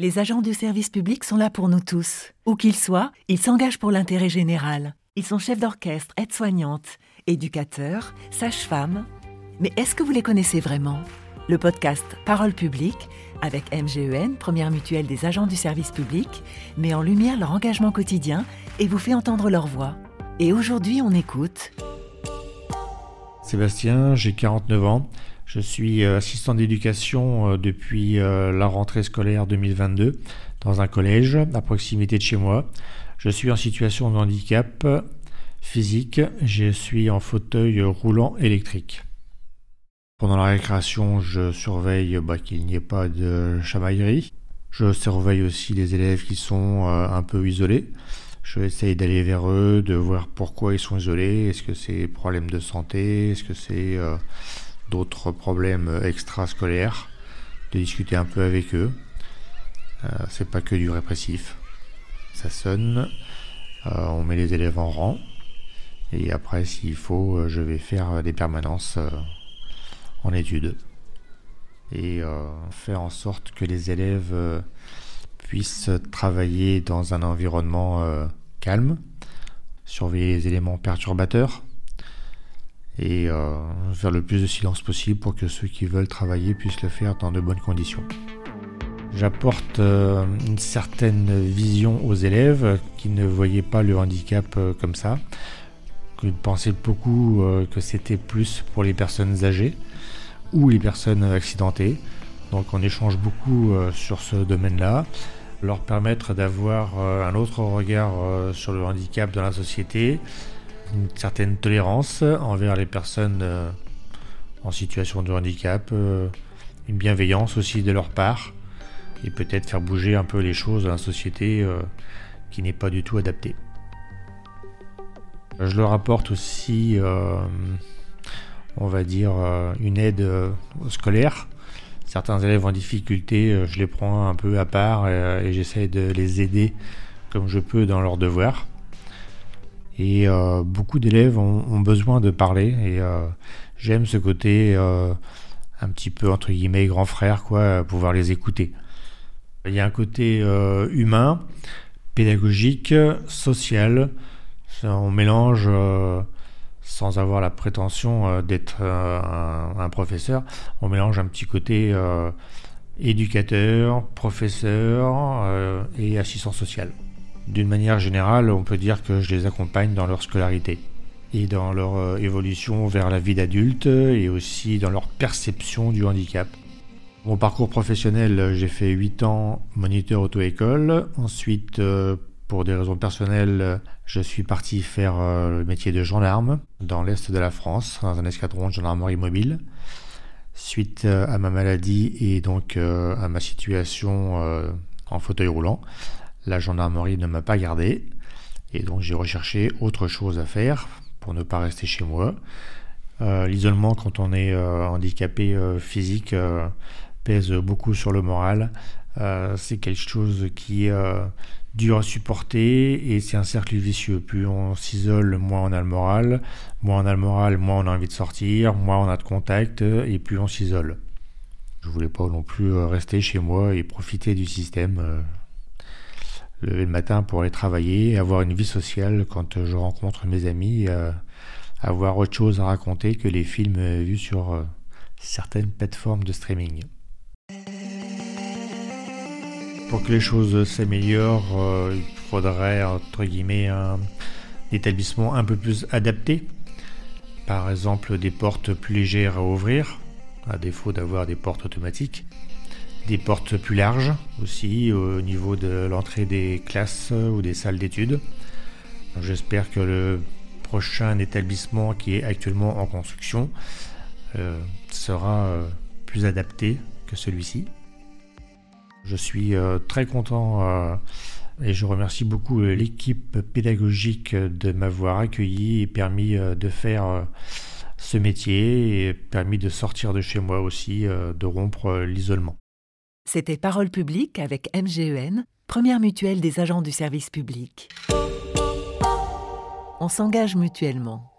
Les agents du service public sont là pour nous tous. Où qu'ils soient, ils s'engagent pour l'intérêt général. Ils sont chefs d'orchestre, aides-soignantes, éducateurs, sages-femmes. Mais est-ce que vous les connaissez vraiment? Le podcast Parole publique, avec MGEN, première mutuelle des agents du service public, met en lumière leur engagement quotidien et vous fait entendre leur voix. Et aujourd'hui, on écoute. Sébastien, j'ai 49 ans. Je suis euh, assistant d'éducation euh, depuis euh, la rentrée scolaire 2022 dans un collège à proximité de chez moi. Je suis en situation de handicap physique. Je suis en fauteuil roulant électrique. Pendant la récréation, je surveille bah, qu'il n'y ait pas de chamaillerie. Je surveille aussi les élèves qui sont un peu isolés. Je essaye d'aller vers eux, de voir pourquoi ils sont isolés. Est-ce que c'est problème de santé? Est-ce que c'est d'autres problèmes extrascolaires, de discuter un peu avec eux. Euh, c'est pas que du répressif. Ça sonne, euh, on met les élèves en rang, et après, s'il faut, euh, je vais faire des permanences en études et faire en sorte que les élèves puissent travailler dans un environnement calme, surveiller les éléments perturbateurs, et euh, faire le plus de silence possible pour que ceux qui veulent travailler puissent le faire dans de bonnes conditions. J'apporte euh, une certaine vision aux élèves qui ne voyaient pas le handicap euh, comme ça, qui pensaient beaucoup que c'était plus pour les personnes âgées ou les personnes accidentées. Donc on échange beaucoup sur ce domaine-là, leur permettre d'avoir un autre regard sur le handicap dans la société, une certaine tolérance envers les personnes euh, en situation de handicap, euh, une bienveillance aussi de leur part, et peut-être faire bouger un peu les choses dans la société euh, qui n'est pas du tout adaptée. Je leur apporte aussi, on va dire, une aide scolaire. Certains élèves en difficulté, je les prends un peu à part et j'essaie de les aider comme je peux dans leurs devoirs. Et euh, beaucoup d'élèves ont, besoin de parler et euh, j'aime ce côté euh, un petit peu entre guillemets grand frère, quoi, pouvoir les écouter. Il y a un côté humain, pédagogique, social. On mélange sans avoir la prétention d'être un, professeur, on mélange un petit côté éducateur, professeur et assistant social. D'une manière générale, on peut dire que je les accompagne dans leur scolarité et dans leur euh, évolution vers la vie d'adulte et aussi dans leur perception du handicap. Mon parcours professionnel, j'ai fait 8 ans moniteur auto-école. Ensuite, euh, pour des raisons personnelles, je suis parti faire euh, le métier de gendarme dans l'est de la France, dans un escadron de gendarmerie mobile. Suite à ma maladie et donc à ma situation en fauteuil roulant, la gendarmerie ne m'a pas gardé et donc j'ai recherché autre chose à faire pour ne pas rester chez moi. Euh, l'isolement quand on est euh, handicapé euh, physique pèse beaucoup sur le moral. c'est quelque chose qui est dur à supporter et c'est un cercle vicieux. Plus on s'isole, moins on a le moral. Moins on a le moral, moins on a envie de sortir, moins on a de contact et plus on s'isole. Je voulais pas non plus rester chez moi et profiter du système le matin pour aller travailler, avoir une vie sociale quand je rencontre mes amis, euh, avoir autre chose à raconter que les films vus sur euh, certaines plateformes de streaming. Pour que les choses s'améliorent, euh, il faudrait entre guillemets un établissement un peu plus adapté. Par exemple, des portes plus légères à ouvrir, à défaut d'avoir des portes automatiques des portes plus larges aussi au niveau de l'entrée des classes ou des salles d'études. J'espère que le prochain établissement qui est actuellement en construction euh, sera euh, plus adapté que celui-ci. Je suis euh, très content et je remercie beaucoup l'équipe pédagogique de m'avoir accueilli et permis de faire ce métier et permis de sortir de chez moi aussi, de rompre l'isolement. C'était Parole publique avec MGEN, première mutuelle des agents du service public. On s'engage mutuellement.